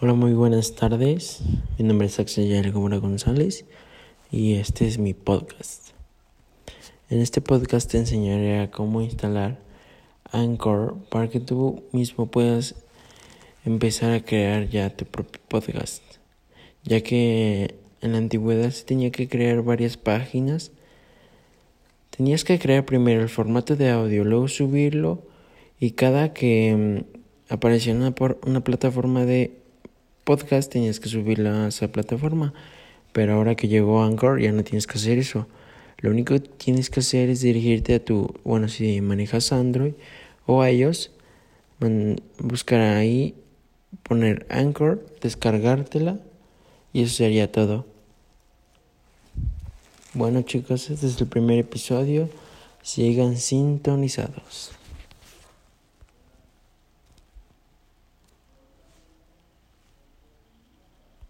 Hola, muy buenas tardes. Mi nombre es Axel Gómez González y este es mi podcast. En este podcast te enseñaré a cómo instalar Anchor para que tú mismo puedas empezar a crear ya tu propio podcast. Ya que en la antigüedad se tenía que crear varias páginas. Tenías que crear primero el formato de audio, luego subirlo y cada que mm, aparecía una, una plataforma de podcast tenías que subirla a esa plataforma. Pero ahora que llegó Anchor ya no tienes que hacer eso. Lo único que tienes que hacer es dirigirte a tu, bueno, si manejas Android o a ellos, buscar ahí, poner Anchor, descargártela y eso sería todo. Bueno chicos, este es el primer episodio. Sigan sintonizados.